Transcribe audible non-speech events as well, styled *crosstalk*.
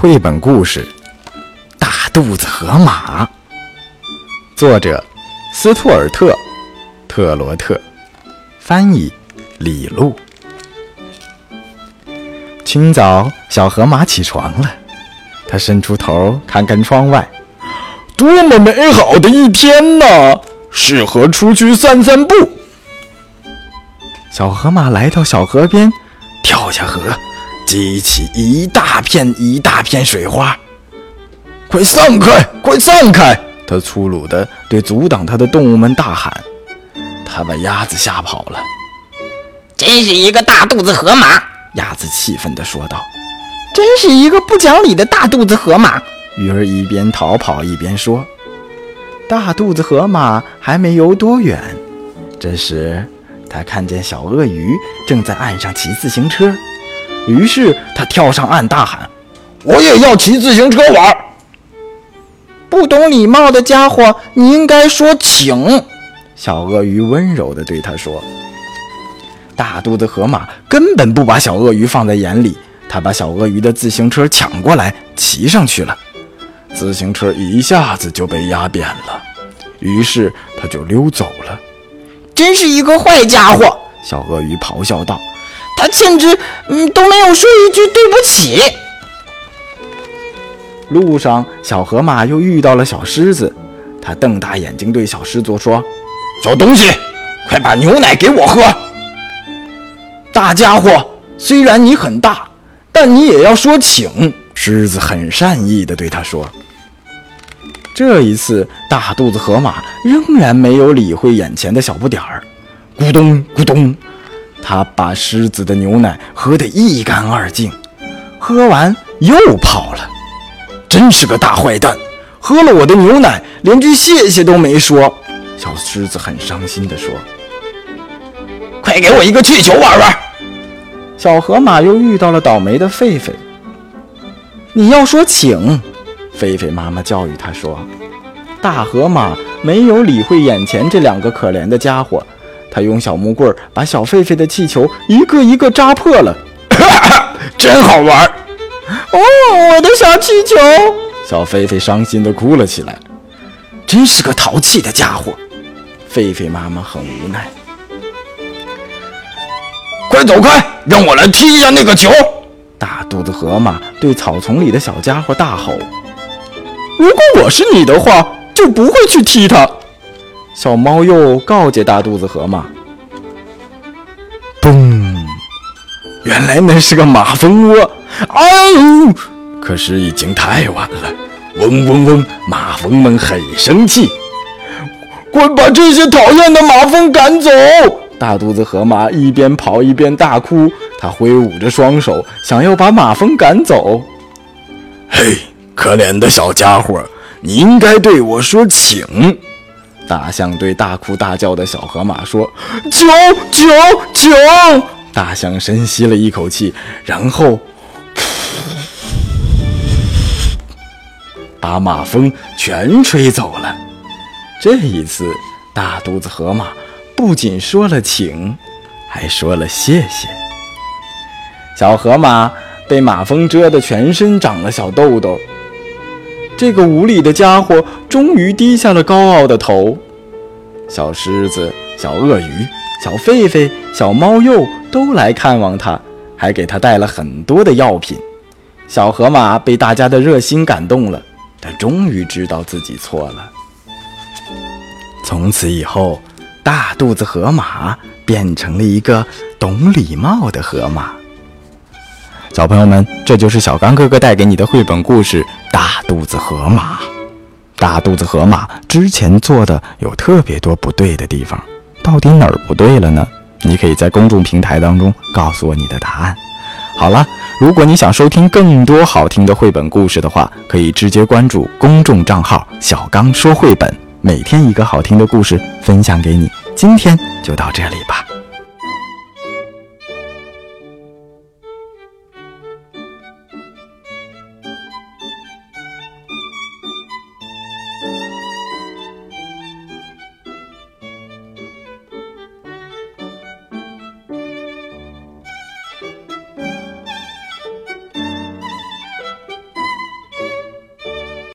绘本故事《大肚子河马》，作者斯图尔特·特罗特，翻译李璐。清早，小河马起床了，它伸出头看看窗外，多么美好的一天呐！适合出去散散步。小河马来到小河边，跳下河，激起一大片一大片水花。快散开！快散开！他粗鲁地对阻挡他的动物们大喊。他把鸭子吓跑了。真是一个大肚子河马！鸭子气愤地说道。真是一个不讲理的大肚子河马！鱼儿一边逃跑一边说。大肚子河马还没游多远，这时他看见小鳄鱼正在岸上骑自行车，于是他跳上岸大喊：“我也要骑自行车玩！”不懂礼貌的家伙，你应该说请。小鳄鱼温柔地对他说。大肚子河马根本不把小鳄鱼放在眼里，他把小鳄鱼的自行车抢过来，骑上去了。自行车一下子就被压扁了，于是他就溜走了。真是一个坏家伙！小鳄鱼咆哮道：“他甚至嗯都没有说一句对不起。”路上，小河马又遇到了小狮子，他瞪大眼睛对小狮子说：“小东西，快把牛奶给我喝！”大家伙，虽然你很大，但你也要说请。狮子很善意地对他说：“这一次，大肚子河马仍然没有理会眼前的小不点儿。咕咚咕咚，他把狮子的牛奶喝得一干二净，喝完又跑了。真是个大坏蛋，喝了我的牛奶，连句谢谢都没说。”小狮子很伤心地说：“快给我一个气球玩玩。”小河马又遇到了倒霉的狒狒。你要说请，狒狒妈妈教育他说：“大河马没有理会眼前这两个可怜的家伙，他用小木棍把小狒狒的气球一个一个扎破了，*coughs* 真好玩！哦，我的小气球！”小狒狒伤心地哭了起来。真是个淘气的家伙，狒狒妈妈很无奈。快走开，让我来踢一下那个球！大肚子河马对草丛里的小家伙大吼：“如果我是你的话，就不会去踢他。”小猫又告诫大肚子河马：“嘣！原来那是个马蜂窝！啊呜！可是已经太晚了。嗡嗡嗡！马蜂们很生气，快把这些讨厌的马蜂赶走！”大肚子河马一边跑一边大哭。他挥舞着双手，想要把马蜂赶走。嘿，可怜的小家伙，你应该对我说请。大象对大哭大叫的小河马说：“九九九！”大象深吸了一口气，然后 *laughs* 把马蜂全吹走了。这一次，大肚子河马不仅说了请，还说了谢谢。小河马被马蜂蛰得全身长了小痘痘，这个无礼的家伙终于低下了高傲的头。小狮子、小鳄鱼、小狒狒、小猫鼬都来看望他，还给他带了很多的药品。小河马被大家的热心感动了，他终于知道自己错了。从此以后，大肚子河马变成了一个懂礼貌的河马。小朋友们，这就是小刚哥哥带给你的绘本故事《大肚子河马》。大肚子河马之前做的有特别多不对的地方，到底哪儿不对了呢？你可以在公众平台当中告诉我你的答案。好了，如果你想收听更多好听的绘本故事的话，可以直接关注公众账号“小刚说绘本”，每天一个好听的故事分享给你。今天就到这里吧。